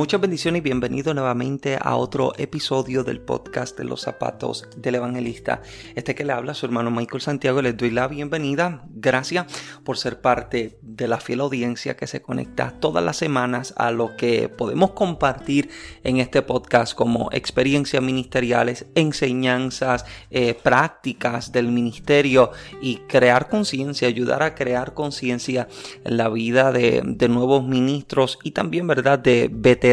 Muchas bendiciones y bienvenido nuevamente a otro episodio del podcast de los zapatos del evangelista. Este que le habla su hermano Michael Santiago, les doy la bienvenida. Gracias por ser parte de la fiel audiencia que se conecta todas las semanas a lo que podemos compartir en este podcast como experiencias ministeriales, enseñanzas, eh, prácticas del ministerio y crear conciencia, ayudar a crear conciencia en la vida de, de nuevos ministros y también, ¿verdad?, de veteranos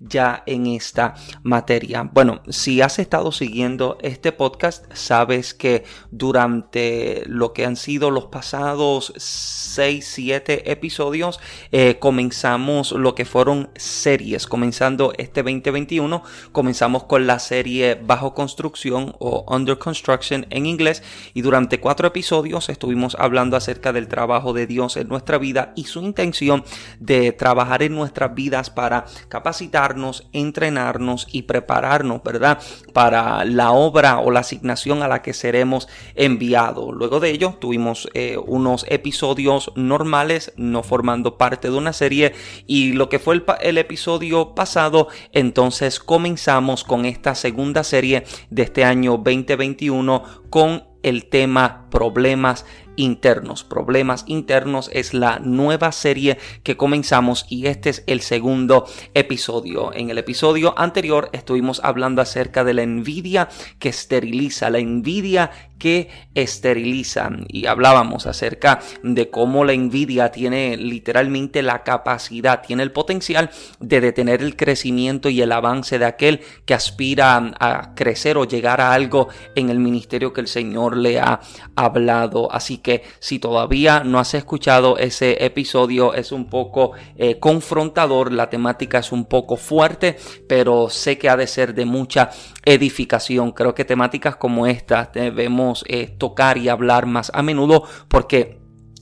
ya en esta materia. Bueno, si has estado siguiendo este podcast, sabes que durante lo que han sido los pasados 6, 7 episodios, eh, comenzamos lo que fueron series. Comenzando este 2021, comenzamos con la serie Bajo Construcción o Under Construction en inglés y durante cuatro episodios estuvimos hablando acerca del trabajo de Dios en nuestra vida y su intención de trabajar en nuestras vidas para capacitarnos, entrenarnos y prepararnos, ¿verdad? Para la obra o la asignación a la que seremos enviados. Luego de ello tuvimos eh, unos episodios normales, no formando parte de una serie y lo que fue el, el episodio pasado, entonces comenzamos con esta segunda serie de este año 2021 con el tema problemas internos. Problemas internos es la nueva serie que comenzamos y este es el segundo episodio. En el episodio anterior estuvimos hablando acerca de la envidia que esteriliza, la envidia que esteriliza y hablábamos acerca de cómo la envidia tiene literalmente la capacidad, tiene el potencial de detener el crecimiento y el avance de aquel que aspira a crecer o llegar a algo en el ministerio que el Señor le ha hablado. Así que si todavía no has escuchado ese episodio es un poco eh, confrontador, la temática es un poco fuerte, pero sé que ha de ser de mucha edificación. Creo que temáticas como estas debemos eh, tocar y hablar más a menudo porque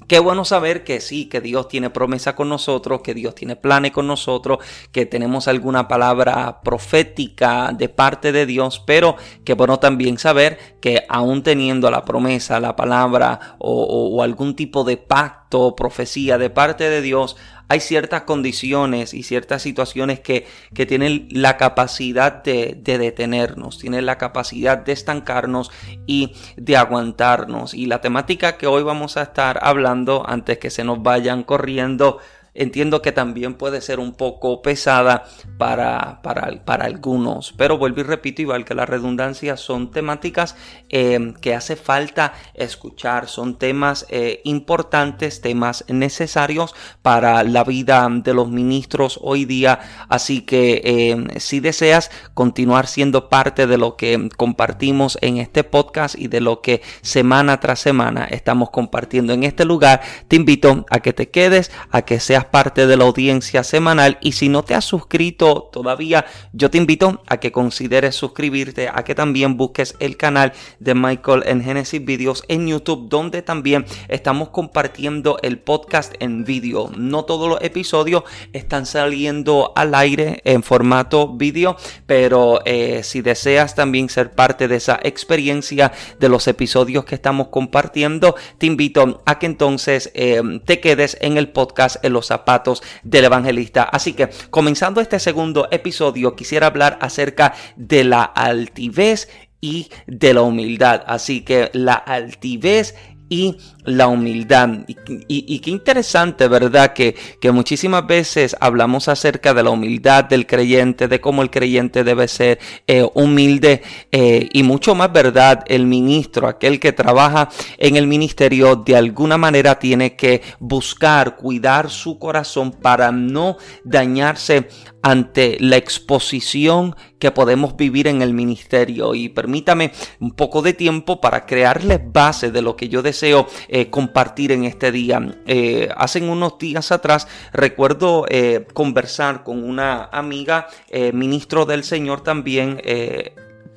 Qué bueno saber que sí, que Dios tiene promesa con nosotros, que Dios tiene planes con nosotros, que tenemos alguna palabra profética de parte de Dios, pero qué bueno también saber que aún teniendo la promesa, la palabra o, o algún tipo de pacto, profecía de parte de Dios, hay ciertas condiciones y ciertas situaciones que, que tienen la capacidad de, de, detenernos, tienen la capacidad de estancarnos y de aguantarnos. Y la temática que hoy vamos a estar hablando, antes que se nos vayan corriendo, entiendo que también puede ser un poco pesada para, para, para algunos. Pero vuelvo y repito, igual que la redundancia, son temáticas eh, que hace falta escuchar, son temas eh, importantes, temas necesarios para la vida de los ministros hoy día. Así que eh, si deseas continuar siendo parte de lo que compartimos en este podcast y de lo que semana tras semana estamos compartiendo en este lugar, te invito a que te quedes, a que seas parte de la audiencia semanal y si no te has suscrito todavía, yo te invito a que consideres suscribirte, a que también busques el canal de Michael en Genesis Videos en YouTube, donde también estamos compartiendo el podcast en vídeo. No todos los episodios están saliendo al aire en formato vídeo, pero eh, si deseas también ser parte de esa experiencia de los episodios que estamos compartiendo, te invito a que entonces eh, te quedes en el podcast en los zapatos del evangelista. Así que comenzando este segundo episodio, quisiera hablar acerca de la altivez y de la humildad. Así que la altivez y la humildad. Y, qué interesante, ¿verdad? Que, que, muchísimas veces hablamos acerca de la humildad del creyente, de cómo el creyente debe ser eh, humilde eh, y mucho más, ¿verdad? El ministro, aquel que trabaja en el ministerio, de alguna manera tiene que buscar, cuidar su corazón para no dañarse ante la exposición que podemos vivir en el ministerio. Y permítame un poco de tiempo para crearles base de lo que yo deseo eh, compartir en este día. Eh, hace unos días atrás recuerdo eh, conversar con una amiga, ministro del Señor también,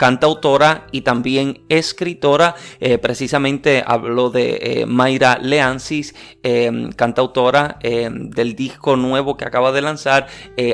cantautora y también escritora. Eh, precisamente hablo de eh, Mayra Leansis, eh, cantautora del disco nuevo que acaba de lanzar,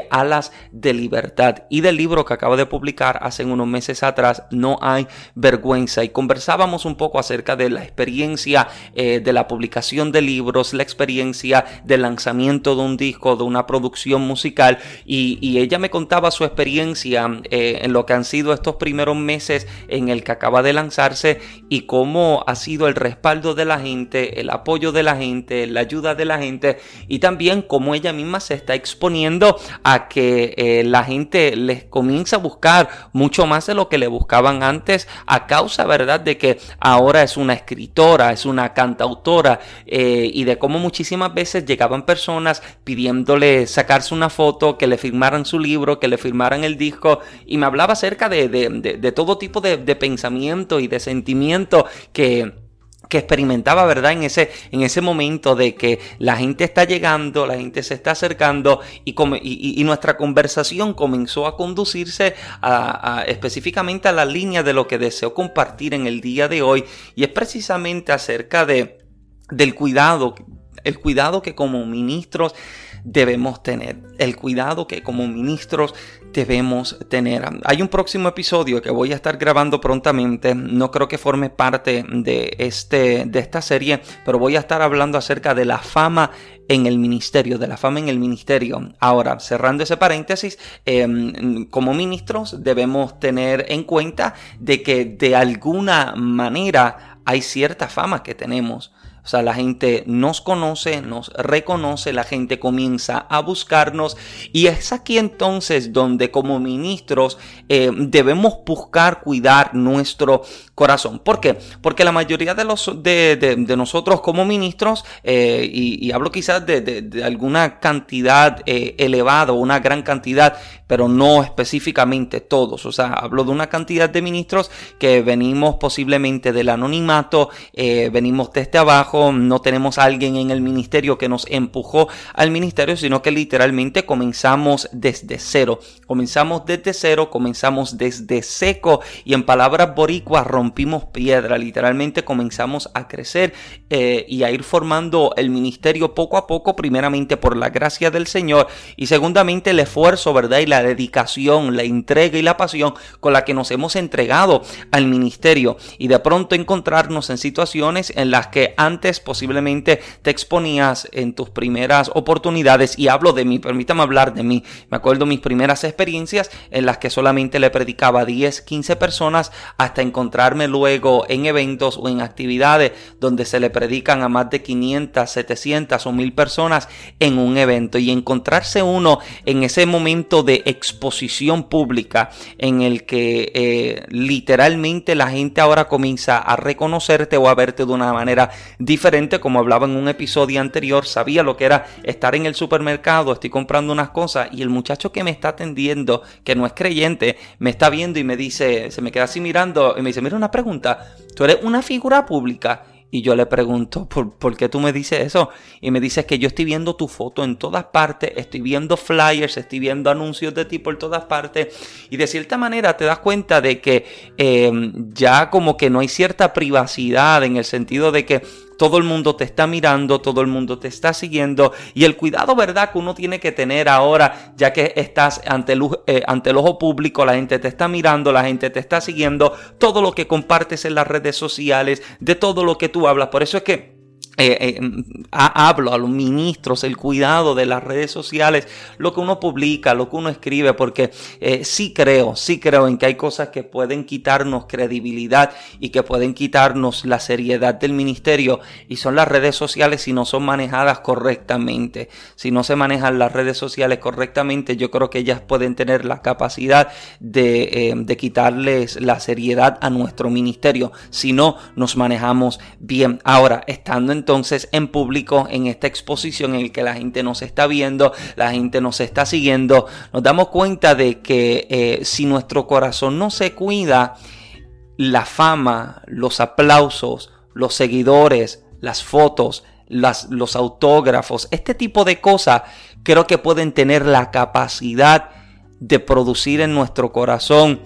Alas de Libertad, y del libro que acaba de publicar hace unos meses atrás, No hay vergüenza. Y conversábamos un poco acerca de la experiencia de la publicación de libros, la experiencia del lanzamiento de un disco, de una producción musical, y, y ella me contaba su experiencia en lo que han sido estos primeros meses en el que acaba de lanzarse y cómo ha sido el respaldo de la gente, el apoyo de la gente, la ayuda de la gente y también cómo ella misma se está exponiendo a que eh, la gente les comienza a buscar mucho más de lo que le buscaban antes a causa, ¿verdad?, de que ahora es una escritora, es una cantautora eh, y de cómo muchísimas veces llegaban personas pidiéndole sacarse una foto, que le firmaran su libro, que le firmaran el disco y me hablaba acerca de, todo tipo de, pensamiento y de sentimiento que que experimentaba, ¿verdad? En ese, en ese momento de que la gente está llegando, la gente se está acercando y, y, nuestra conversación comenzó a conducirse a, específicamente a la línea de lo que deseo compartir en el día de hoy y es precisamente acerca de, del cuidado, el cuidado que como ministros debemos tener, el cuidado que como ministros debemos tener. Hay un próximo episodio que voy a estar grabando prontamente, no creo que forme parte de, este, de esta serie, pero voy a estar hablando acerca de la fama en el ministerio, de la fama en el ministerio. Ahora, cerrando ese paréntesis, em, como ministros debemos tener en cuenta de que de alguna manera hay cierta fama que tenemos. O sea, la gente nos conoce, nos reconoce, la gente comienza a buscarnos. Y es aquí entonces donde como ministros eh, debemos buscar cuidar nuestro corazón. ¿Por qué? Porque la mayoría de, los, de, nosotros como ministros, eh, y, hablo quizás de, alguna cantidad eh, elevada, una gran cantidad, pero no específicamente todos. O sea, hablo de una cantidad de ministros que venimos posiblemente del anonimato, venimos desde abajo, no tenemos a alguien en el ministerio que nos empujó al ministerio, sino que literalmente comenzamos desde cero. Comenzamos desde cero, comenzamos desde seco y en palabras boricuas rompimos piedra. Literalmente comenzamos a crecer eh, y a ir formando el ministerio poco a poco, primeramente por la gracia del Señor y segundamente el esfuerzo, ¿verdad? Y la dedicación, la entrega y la pasión con la que nos hemos entregado al ministerio y de pronto encontrarnos en situaciones en las que antes posiblemente te exponías en tus primeras oportunidades y hablo de mí, permítame hablar de mí. Me acuerdo mis primeras experiencias en las que solamente le predicaba a 10, 15 personas hasta luego en eventos o en actividades donde se le predican a más de 500, 700 o 1000 personas en un evento. Y encontrarse uno en ese momento de exposición pública en el que eh, literalmente la gente ahora comienza a reconocerte o a verte de una manera diferente, como hablaba en un episodio anterior, sabía lo que era estar en el supermercado, estoy comprando unas cosas y el muchacho que me está atendiendo, que no es creyente, me está viendo y me dice, se me queda así mirando y me dice, mira una pregunta, tú eres una figura pública y yo le pregunto, ¿por, qué tú me dices eso? Y me dices que yo estoy viendo tu foto en todas partes, estoy viendo flyers, estoy viendo anuncios de ti por todas partes. Y de cierta manera te das cuenta de que eh, ya como que no hay cierta privacidad en el sentido de que todo el mundo te está mirando, todo el mundo te está siguiendo y el cuidado, ¿verdad? Que uno tiene que tener ahora, ya que estás ante el, eh, ante el ojo público, la gente te está mirando, la gente te está siguiendo, todo lo que compartes en las redes sociales, de todo lo que tú hablas. Por eso es que eh, eh, hablo a los ministros, el cuidado de las redes sociales, lo que uno publica, lo que uno escribe, porque eh, sí creo, sí creo en que hay cosas que pueden quitarnos credibilidad y que pueden quitarnos la seriedad del ministerio y son las redes sociales si no son manejadas correctamente. Si no se manejan las redes sociales correctamente, yo creo que ellas pueden tener la capacidad de, de quitarles la seriedad a nuestro ministerio si no nos manejamos bien. Ahora, estando en entonces en público en esta exposición en el que la gente nos está viendo, la gente nos está siguiendo, nos damos cuenta de que eh, si nuestro corazón no se cuida, la fama, los aplausos, los seguidores, las fotos, las, los autógrafos, este tipo de cosas creo que pueden tener la capacidad de producir en nuestro corazón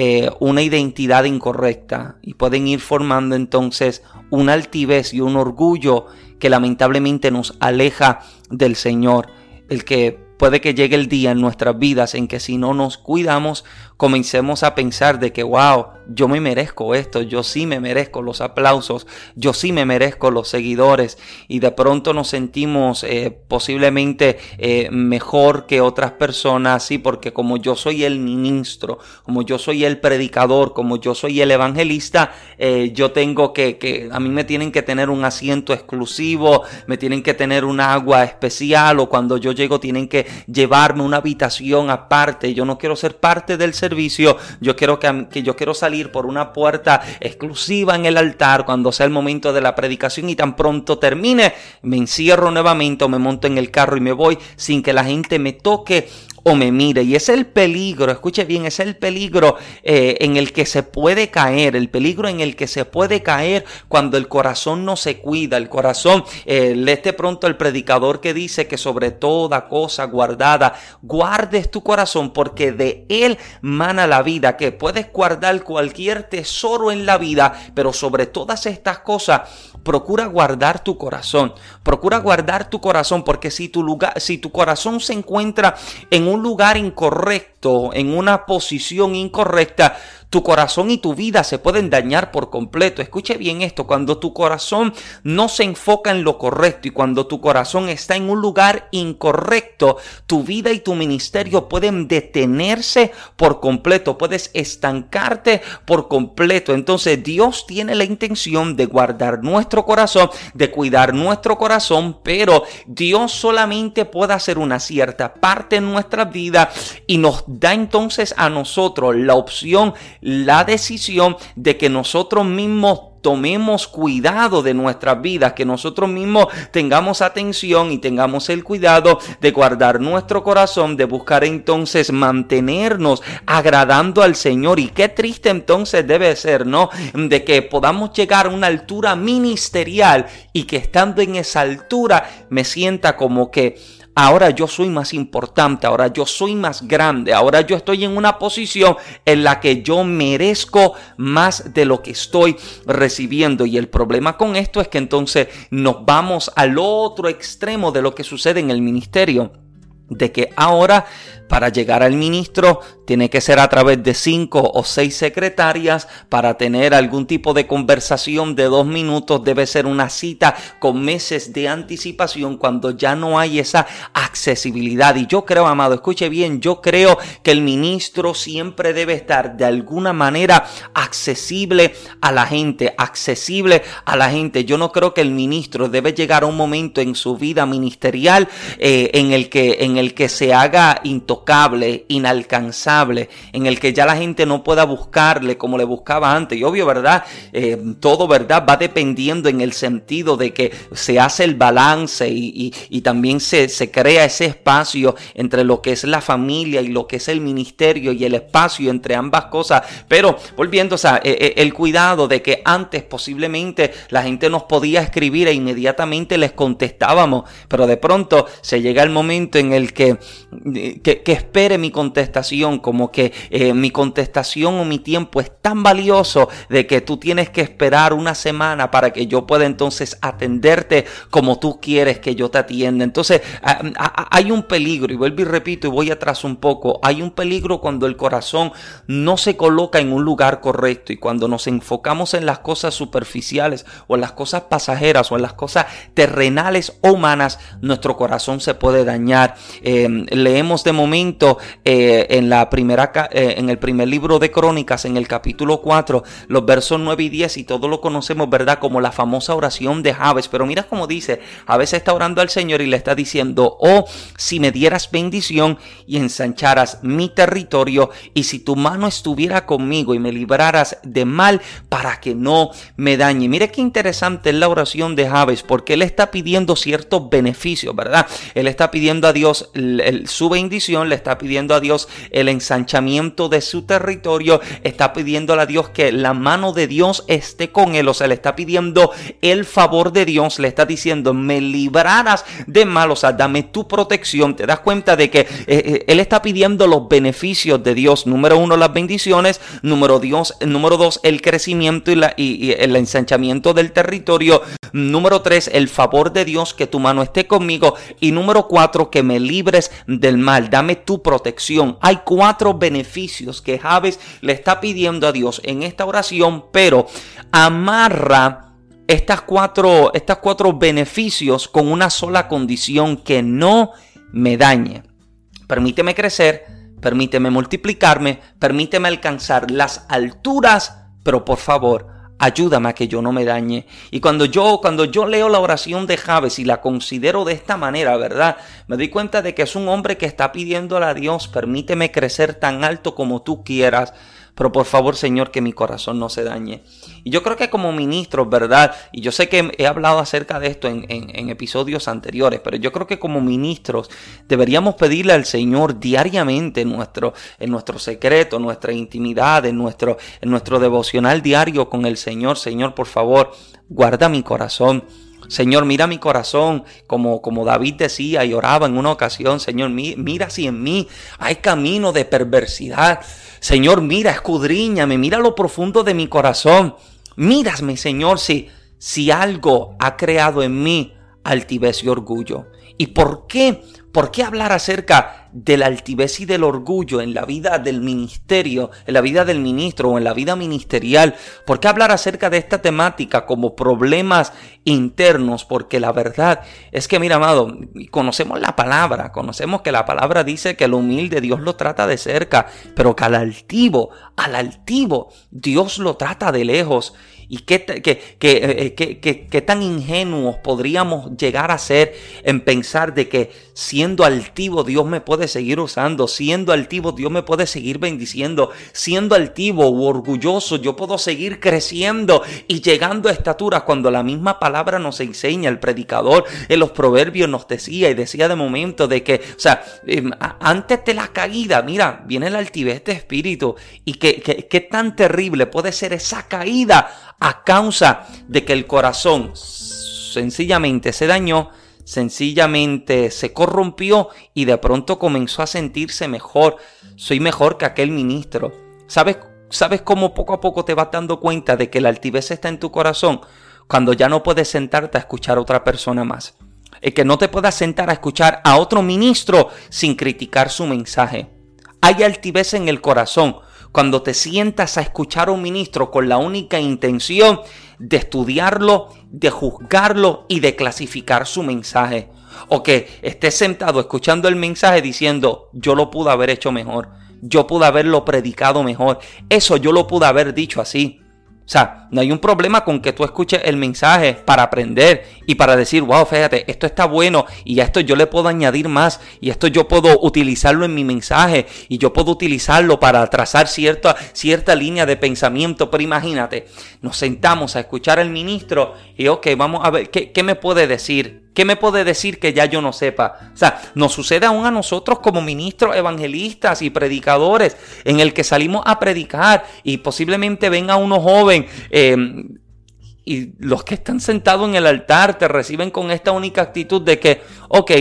eh, una identidad incorrecta y pueden ir formando entonces una altivez y un orgullo que lamentablemente nos aleja del Señor. El que puede que llegue el día en nuestras vidas en que si no nos cuidamos comencemos a pensar de que, wow, yo me merezco esto, yo sí me merezco los aplausos, yo sí me merezco los seguidores y de pronto nos sentimos eh, posiblemente eh, mejor que otras personas, sí, porque como yo soy el ministro, como yo soy el predicador, como yo soy el evangelista, eh, yo tengo que, que, a mí me tienen que tener un asiento exclusivo, me tienen que tener un agua especial o cuando yo llego tienen que llevarme una habitación aparte, yo no quiero ser parte del servicio yo quiero que, que, yo quiero salir por una puerta exclusiva en el altar cuando sea el momento de la predicación y tan pronto termine, me encierro nuevamente o me monto en el carro y me voy sin que la gente me toque me mire. Y es el peligro, escuche bien, es el peligro eh, en el que se puede caer, el peligro en el que se puede caer cuando el corazón no se cuida, el corazón, eh, este pronto el predicador que dice que sobre toda cosa guardada, guardes tu corazón porque de él mana la vida, que puedes guardar cualquier tesoro en la vida, pero sobre todas estas cosas, procura guardar tu corazón, procura guardar tu corazón porque si tu lugar, si tu corazón se encuentra en un lugar incorrecto, en una posición incorrecta, tu corazón y tu vida se pueden dañar por completo. Escuche bien esto, cuando tu corazón no se enfoca en lo correcto y cuando tu corazón está en un lugar incorrecto, tu vida y tu ministerio pueden detenerse por completo, puedes estancarte por completo. Entonces Dios tiene la intención de guardar nuestro corazón, de cuidar nuestro corazón, pero Dios solamente puede hacer una cierta parte en nuestra vida y nos da entonces a nosotros la opción la decisión de que nosotros mismos tomemos cuidado de nuestras vidas, que nosotros mismos tengamos atención y tengamos el cuidado de guardar nuestro corazón, de buscar entonces mantenernos agradando al Señor. Y qué triste entonces debe ser, ¿no? De que podamos llegar a una altura ministerial y que estando en esa altura me sienta como que ahora yo soy más importante, ahora yo soy más grande, ahora yo estoy en una posición en la que yo merezco más de lo que estoy recibiendo. Y el problema con esto es que entonces nos vamos al otro extremo de lo que sucede en el ministerio de que ahora para llegar al ministro tiene que ser a través de cinco o seis secretarias. Para tener algún tipo de conversación de dos minutos debe ser una cita con meses de anticipación cuando ya no hay esa accesibilidad. Y yo creo, amado, escuche bien, yo creo que el ministro siempre debe estar de alguna manera accesible a la gente, accesible a la gente. Yo no creo que el ministro debe llegar a un momento en su vida ministerial eh, en, el que, en el que se haga intocable, inalcanzable, en el que ya la gente no pueda buscarle como le buscaba antes. Y obvio, ¿verdad? Eh, todo, ¿verdad? Va dependiendo en el sentido de que se hace el balance y, también se, se crea ese espacio entre lo que es la familia y lo que es el ministerio y el espacio entre ambas cosas. Pero volviendo, o sea, eh, eh, el cuidado de que antes posiblemente la gente nos podía escribir e inmediatamente les contestábamos, pero de pronto se llega el momento en el que, espere mi contestación, como que eh, mi contestación o mi tiempo es tan valioso de que tú tienes que esperar una semana para que yo pueda entonces atenderte como tú quieres que yo te atienda. Entonces hay un peligro, y vuelvo y repito y voy atrás un poco, hay un peligro cuando el corazón no se coloca en un lugar correcto y cuando nos enfocamos en las cosas superficiales o en las cosas pasajeras o en las cosas terrenales o humanas, nuestro corazón se puede dañar. Em, leemos de momento eh, en la primera, eh, en el primer libro de Crónicas, en el capítulo 4, los versos 9 y 10, y todos lo conocemos, ¿verdad? Como la famosa oración de Javes. Pero mira cómo dice, Javes está orando al Señor y le está diciendo, oh, si me dieras bendición y ensancharas mi territorio, y si tu mano estuviera conmigo y me libraras de mal para que no me dañe. Mire qué interesante es la oración de Javes, porque él está pidiendo ciertos beneficios, ¿verdad? Él está pidiendo a Dios su bendición, le está pidiendo a Dios el ensanchamiento de su territorio, está pidiendo a Dios que la mano de Dios esté con él, o sea, le está pidiendo el favor de Dios, le está diciendo, me librarás de mal, o sea, dame tu protección, te das cuenta de que eh, eh, él está pidiendo los beneficios de Dios, número uno, las bendiciones, número, Dios, número dos, el crecimiento y, y el ensanchamiento del territorio, número tres, el favor de Dios, que tu mano esté conmigo, y número cuatro, que me libres del mal, dame tu protección. Hay cuatro beneficios que Javes le está pidiendo a Dios en esta oración, pero amarra estas cuatro, estas cuatro beneficios con una sola condición que no me dañe. Permíteme crecer, permíteme multiplicarme, permíteme alcanzar las alturas, pero por favor, ayúdame a que yo no me dañe. Y cuando yo, cuando yo leo la oración de Javes y la considero de esta manera, ¿verdad? Me doy cuenta de que es un hombre que está pidiéndole a Dios, permíteme crecer tan alto como tú quieras pero por favor, Señor, que mi corazón no se dañe. Y yo creo que como ministros, ¿verdad? Y yo sé que he hablado acerca de esto en, episodios anteriores, pero yo creo que como ministros deberíamos pedirle al Señor diariamente en nuestro, en nuestro secreto, nuestra intimidad, en nuestro, en nuestro devocional diario con el Señor. Señor, por favor, guarda mi corazón. Señor, mira mi corazón, como, como David decía y oraba en una ocasión, Señor, mira si en mí hay camino de perversidad. Señor, mira, escudriñame, mira lo profundo de mi corazón. Mírame, Señor, si, si algo ha creado en mí altivez y orgullo. ¿Y por qué? ¿Por qué hablar acerca de la altivez y del orgullo en la vida del ministerio, en la vida del ministro o en la vida ministerial? ¿Por qué hablar acerca de esta temática como problemas internos? Porque la verdad es que, mira, amado, conocemos la palabra, conocemos que la palabra dice que el humilde Dios lo trata de cerca, pero que al altivo, al altivo, Dios lo trata de lejos. ¿Y qué, eh, qué, tan ingenuos podríamos llegar a ser en pensar de que siendo altivo Dios me puede seguir usando, siendo altivo Dios me puede seguir bendiciendo, siendo altivo u orgulloso yo puedo seguir creciendo y llegando a estaturas cuando la misma palabra nos enseña, el predicador en los proverbios nos decía y decía de momento de que, o sea, em, antes de la caída, mira, viene la altivez de espíritu y qué tan terrible puede ser esa caída a causa de que el corazón sencillamente se dañó, sencillamente se corrompió y de pronto comenzó a sentirse mejor. Soy mejor que aquel ministro. ¿Sabes, ¿Sabes cómo poco a poco te vas dando cuenta de que la altivez está en tu corazón? Cuando ya no puedes sentarte a escuchar a otra persona más. El que no te puedas sentar a escuchar a otro ministro sin criticar su mensaje. Hay altivez en el corazón cuando te sientas a escuchar a un ministro con la única intención de estudiarlo, de juzgarlo y de clasificar su mensaje. O que estés sentado escuchando el mensaje diciendo, yo lo pude haber hecho mejor, yo pude haberlo predicado mejor, eso yo lo pude haber dicho así. O sea, no hay un problema con que tú escuches el mensaje para aprender y para decir, wow, fíjate, esto está bueno y a esto yo le puedo añadir más y esto yo puedo utilizarlo en mi mensaje y yo puedo utilizarlo para trazar cierta, cierta línea de pensamiento. Pero imagínate, nos sentamos a escuchar al ministro y, ok, vamos a ver, ¿qué, qué me puede decir? ¿Qué me puede decir que ya yo no sepa? O sea, nos sucede aún a nosotros como ministros evangelistas y predicadores, en el que salimos a predicar y posiblemente venga uno joven. Em, y los que están sentados en el altar te reciben con esta única actitud de que, ok,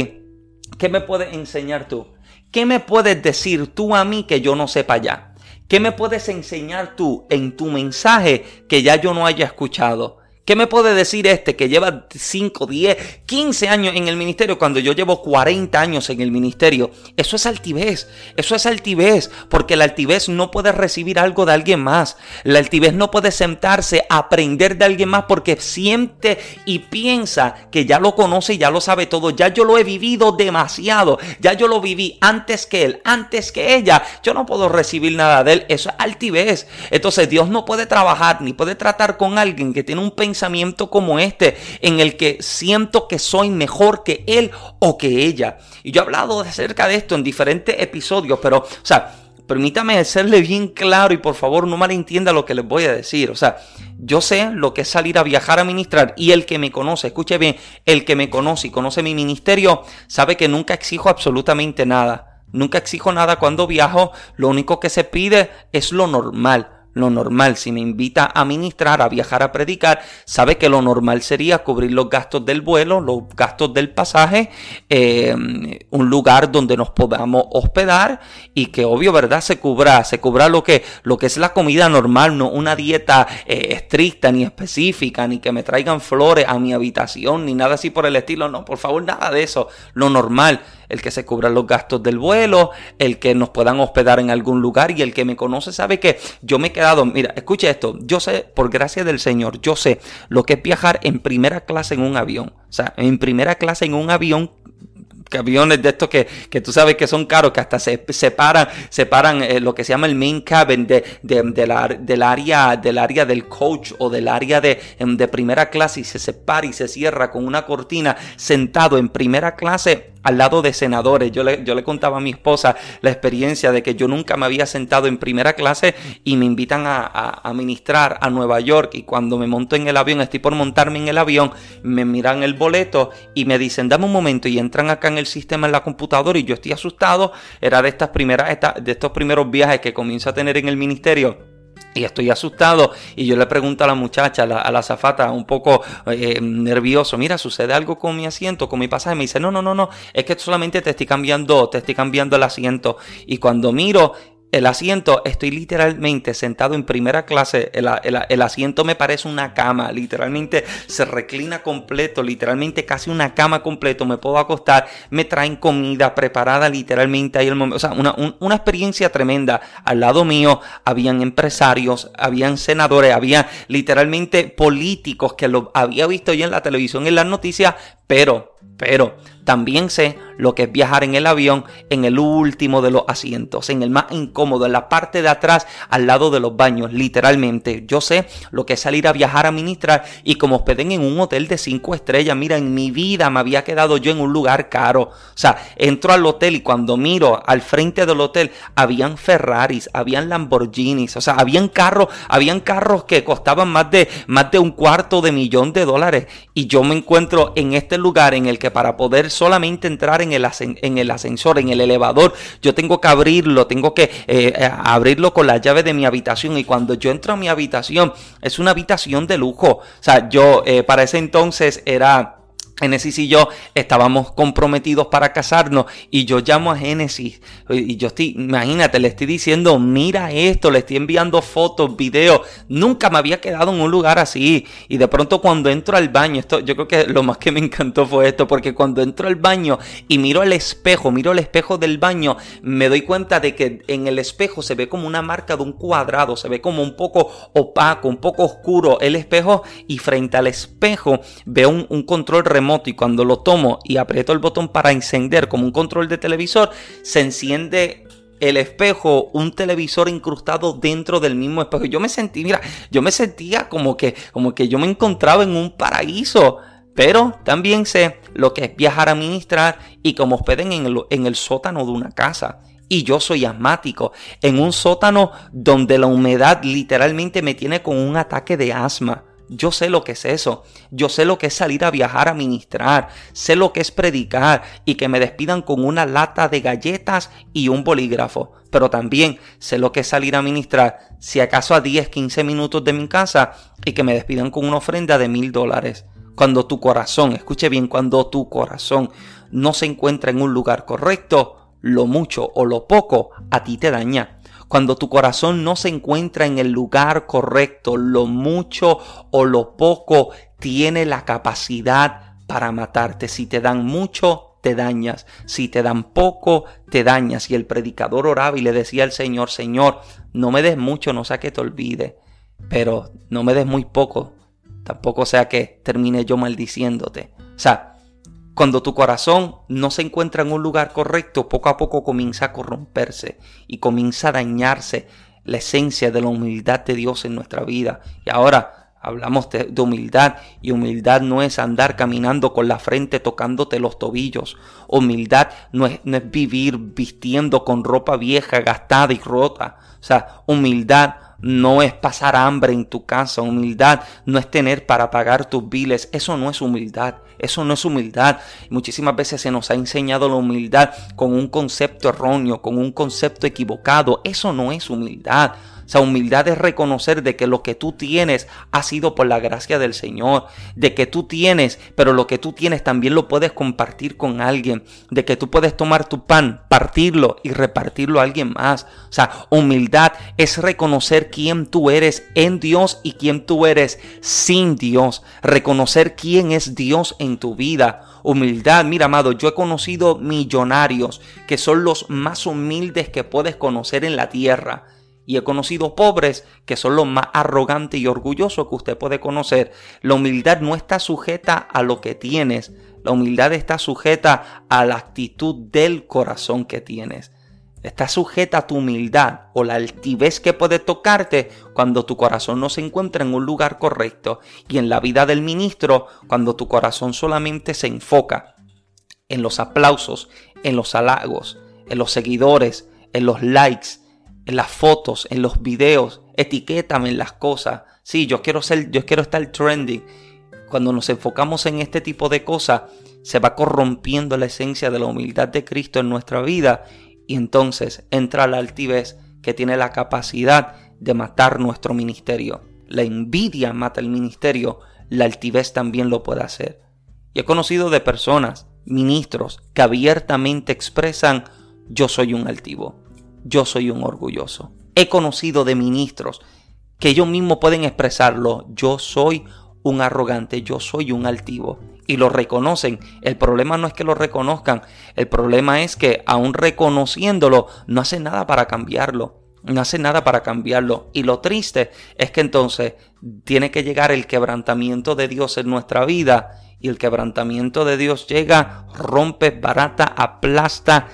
¿qué me puedes enseñar tú? ¿Qué me puedes decir tú a mí que yo no sepa ya? ¿Qué me puedes enseñar tú en tu mensaje que ya yo no haya escuchado? ¿Qué me puede decir este que lleva 5, 10, 15 años en el ministerio cuando yo llevo 40 años en el ministerio? Eso es altivez, eso es altivez, porque la altivez no puede recibir algo de alguien más. La altivez no puede sentarse a aprender de alguien más porque siente y piensa que ya lo conoce ya lo sabe todo. Ya yo lo he vivido demasiado, ya yo lo viví antes que él, antes que ella. Yo no puedo recibir nada de él, eso es altivez. Entonces Dios no puede trabajar ni puede tratar con alguien que tiene un pensamiento como este, en el que siento que soy mejor que él o que ella. Y yo he hablado acerca de esto en diferentes episodios, pero, o sea, permítame serle bien claro y por favor no malentienda lo que les voy a decir. O sea, yo sé lo que es salir a viajar a ministrar y el que me conoce, escuche bien, el que me conoce y conoce mi ministerio, sabe que nunca exijo absolutamente nada. Nunca exijo nada cuando viajo, lo único que se pide es lo normal lo normal. Si me invita a ministrar, a viajar, a predicar, sabe que lo normal sería cubrir los gastos del vuelo, los gastos del pasaje, eh, un lugar donde nos podamos hospedar y que obvio, ¿verdad? Se cubra, se cubra lo que, lo que es la comida normal, no una dieta eh, estricta ni específica, ni que me traigan flores a mi habitación, ni nada así por el estilo. No, por favor, nada de eso. Lo normal el que se cubran los gastos del vuelo, el que nos puedan hospedar en algún lugar y el que me conoce sabe que yo me he quedado, mira, escucha esto, yo sé, por gracia del Señor, yo sé lo que es viajar en primera clase en un avión, o sea, en primera clase en un avión que aviones de estos que, que, tú sabes que son caros, que hasta se separan, separan eh, lo que se llama el main cabin de, de, la, del, área, del área del coach o del área de, em, de primera clase y se separa y se cierra con una cortina sentado en primera clase al lado de senadores. Yo le, yo le contaba a mi esposa la experiencia de que yo nunca me había sentado en primera clase y me invitan a, a, ministrar a Nueva York y cuando me monto en el avión, estoy por montarme en el avión, me miran el boleto y me dicen, dame un momento y entran acá en el sistema en la computadora y yo estoy asustado. Era de estas primeras, de estos primeros viajes que comienzo a tener en el ministerio y estoy asustado y yo le pregunto a la muchacha, a la, azafata, un poco eh, nervioso, mira, sucede algo con mi asiento, con mi pasaje, me dice, no, no, no, no, es que solamente te estoy cambiando, te estoy cambiando el asiento y cuando miro el asiento, estoy literalmente sentado en primera clase. El, asiento me parece una cama. Literalmente se reclina completo. Literalmente casi una cama completo. Me puedo acostar. Me traen comida preparada literalmente ahí el momento. O sea, una, una experiencia tremenda. Al lado mío habían empresarios, habían senadores, había literalmente políticos que lo había visto yo en la televisión, en las noticias. Pero, pero también sé lo que es viajar en el avión en el último de los asientos, en el más incómodo, en la parte de atrás, al lado de los baños, literalmente. Yo sé lo que es salir a viajar a ministrar y como hospeden en un hotel de cinco estrellas, mira, en mi vida me había quedado yo en un lugar caro. O sea, entro al hotel y cuando miro al frente del hotel, habían Ferraris, habían Lamborghinis, o sea, habían carros, habían carros que costaban más de, más de un cuarto de millón de dólares. Y yo me encuentro en este lugar en el que para poder solamente entrar en el, en el ascensor, en el elevador, yo tengo que abrirlo, tengo que eh, eh, abrirlo con la llave de mi habitación y cuando yo entro a mi habitación es una habitación de lujo. O sea, yo eh, para ese entonces era Génesis y yo estábamos comprometidos para casarnos y yo llamo a Génesis y yo estoy, imagínate, le estoy diciendo, mira esto, le estoy enviando fotos, videos, nunca me había quedado en un lugar así. Y de pronto cuando entro al baño, esto yo creo que lo más que me encantó fue esto, porque cuando entro al baño y miro el espejo, miro el espejo del baño, me doy cuenta de que en el espejo se ve como una marca de un cuadrado, se ve como un poco opaco, un poco oscuro el espejo y frente al espejo veo un, un control remoto y cuando lo tomo y aprieto el botón para encender como un control de televisor, se enciende el espejo, un televisor incrustado dentro del mismo espejo. Yo me sentí, mira, yo me sentía como que, como que yo me encontraba en un paraíso. Pero también sé lo que es viajar a ministrar y como hospeden en el, en el sótano de una casa. Y yo soy asmático, en un sótano donde la humedad literalmente me tiene con un ataque de asma. Yo sé lo que es eso. Yo sé lo que es salir a viajar a ministrar. Sé lo que es predicar y que me despidan con una lata de galletas y un bolígrafo. Pero también sé lo que es salir a ministrar, si acaso a 10, 15 minutos de mi casa y que me despidan con una ofrenda de mil dólares. Cuando tu corazón, escuche bien, cuando tu corazón no se encuentra en un lugar correcto, lo mucho o lo poco a ti te daña Cuando tu corazón no se encuentra en el lugar correcto, lo mucho o lo poco tiene la capacidad para matarte. Si te dan mucho, te dañas. Si te dan poco, te dañas. Y el predicador oraba y le decía al Señor, Señor, no me des mucho, no sea que te olvide, pero no me des muy poco, tampoco sea que termine yo maldiciéndote. O sea, cuando tu corazón no se encuentra en un lugar correcto, poco a poco comienza a corromperse y comienza a dañarse la esencia de la humildad de Dios en nuestra vida. Y ahora hablamos de, humildad y humildad no es andar caminando con la frente tocándote los tobillos. Humildad no es, no es vivir vistiendo con ropa vieja, gastada y rota. O sea, humildad no es pasar hambre en tu casa, humildad no es tener para pagar tus biles, eso no es humildad, eso no es humildad. Muchísimas veces se nos ha enseñado la humildad con un concepto erróneo, con un concepto equivocado, eso no es humildad. O sea, humildad es reconocer de que lo que tú tienes ha sido por la gracia del Señor, de que tú tienes, pero lo que tú tienes también lo puedes compartir con alguien, de que tú puedes tomar tu pan, partirlo y repartirlo a alguien más. O sea, humildad es reconocer quién tú eres en Dios y quién tú eres sin Dios, reconocer quién es Dios en tu vida humildad. Mira, amado, yo he conocido millonarios que son los más humildes que puedes conocer en la tierra y he conocido pobres que son los más arrogantes y orgullosos que usted puede conocer. La humildad no está sujeta a lo que tienes, la humildad está sujeta a la actitud del corazón que tienes. Está sujeta a tu humildad o la altivez que puede tocarte cuando tu corazón no se encuentra en un lugar correcto y en la vida del ministro cuando tu corazón solamente se enfoca en los aplausos, en los halagos, en los seguidores, en los likes, en las fotos, en los videos, etiquétame en las cosas. Sí, yo quiero ser, yo quiero estar trending. Cuando nos enfocamos en este tipo de cosas, se va corrompiendo la esencia de la humildad de Cristo en nuestra vida y entonces entra la altivez que tiene la capacidad de matar nuestro ministerio. La envidia mata el ministerio, la altivez también lo puede hacer. Y he conocido de personas, ministros, que abiertamente expresan yo soy un altivo yo soy un orgulloso. He conocido de ministros que ellos mismos pueden expresarlo, yo soy un arrogante, yo soy un altivo. Y lo reconocen. El problema no es que lo reconozcan, el problema es que aún reconociéndolo, no hace nada para cambiarlo. No hace nada para cambiarlo. Y lo triste es que entonces tiene que llegar el quebrantamiento de Dios en nuestra vida. Y el quebrantamiento de Dios llega, rompe, barata, aplasta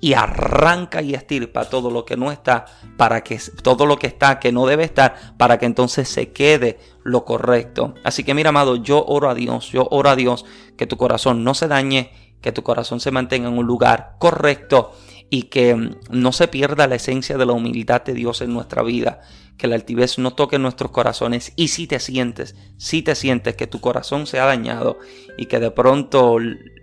y arranca y estirpa todo lo que no está para que todo lo que está que no debe estar para que entonces se quede lo correcto. Así que mira, amado, yo oro a Dios, yo oro a Dios que tu corazón no se dañe, que tu corazón se mantenga en un lugar correcto y que mm, no se pierda la esencia de la humildad de Dios en nuestra vida, que la altivez no toque nuestros corazones y si te sientes, si te sientes que tu corazón se ha dañado y que de pronto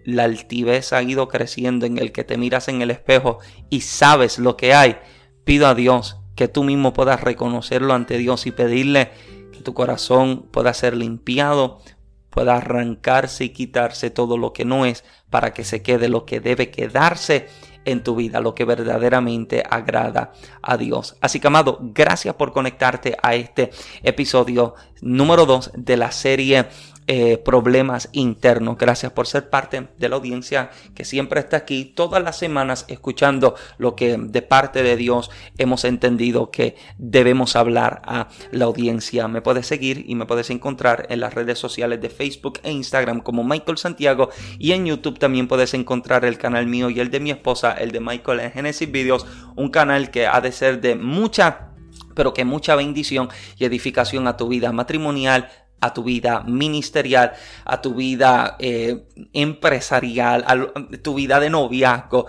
la altivez ha ido creciendo en el que te miras en el espejo y sabes lo que hay, pido a Dios que tú mismo puedas reconocerlo ante Dios y pedirle que tu corazón pueda ser limpiado, pueda arrancarse y quitarse todo lo que no es para que se quede lo que debe quedarse en tu vida, lo que verdaderamente agrada a Dios. Así que amado, gracias por conectarte a este episodio número 2 de la serie eh, problemas internos. Gracias por ser parte de la audiencia que siempre está aquí todas las semanas escuchando lo que de parte de Dios hemos entendido que debemos hablar a la audiencia. Me puedes seguir y me puedes encontrar en las redes sociales de Facebook e Instagram como Michael Santiago y en YouTube también puedes encontrar el canal mío y el de mi esposa, el de Michael en Genesis Videos, un canal que ha de ser de mucha pero que mucha bendición y edificación a tu vida matrimonial, a tu vida ministerial, a tu vida eh, empresarial, a tu vida de noviazgo.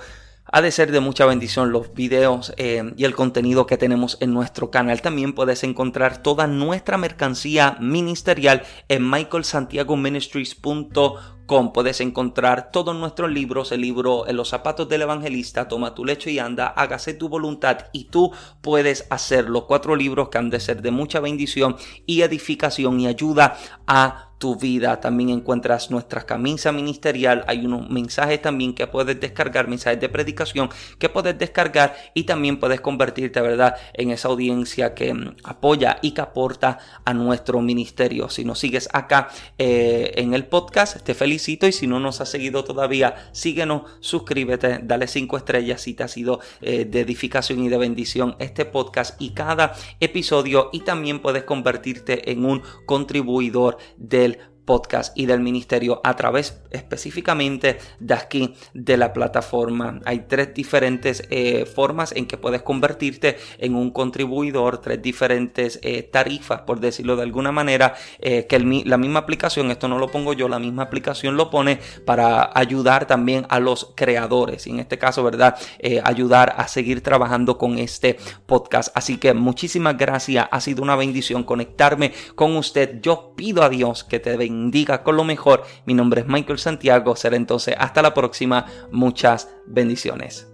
Ha de ser de mucha bendición los videos eh, y el contenido que tenemos en nuestro canal. También puedes encontrar toda nuestra mercancía ministerial en michaelsantiagoministries.com Puedes encontrar todos nuestros libros, el libro los zapatos del evangelista, Toma tu lecho y anda, hágase tu voluntad y tú puedes hacer los cuatro libros que han de ser de mucha bendición y edificación y ayuda a tu vida. También encuentras nuestra camisa ministerial. Hay unos mensajes también que puedes descargar, mensajes de predicación que puedes descargar y también puedes convertirte, ¿verdad?, en esa audiencia que mm, apoya y que aporta a nuestro ministerio. Si nos sigues acá eh, en el podcast, te felicito y si no nos has seguido todavía, síguenos, suscríbete, dale cinco estrellas si te ha sido eh, de edificación y de bendición este podcast y cada episodio y también puedes convertirte en un contribuidor del podcast y del ministerio a través específicamente de aquí de la plataforma. Hay tres diferentes eh, formas en que puedes convertirte en un contribuidor, tres diferentes eh, tarifas, por decirlo de alguna manera, eh, que la misma aplicación, esto no lo pongo yo, la misma aplicación lo pone para ayudar también a los creadores y en este caso, ¿verdad? ayudar a seguir trabajando con este podcast. Así que muchísimas gracias, ha sido una bendición conectarme con usted. Yo pido a Dios que te bendiga bendiga con lo mejor. Mi nombre es Michael Santiago. Será entonces hasta la próxima. Muchas bendiciones.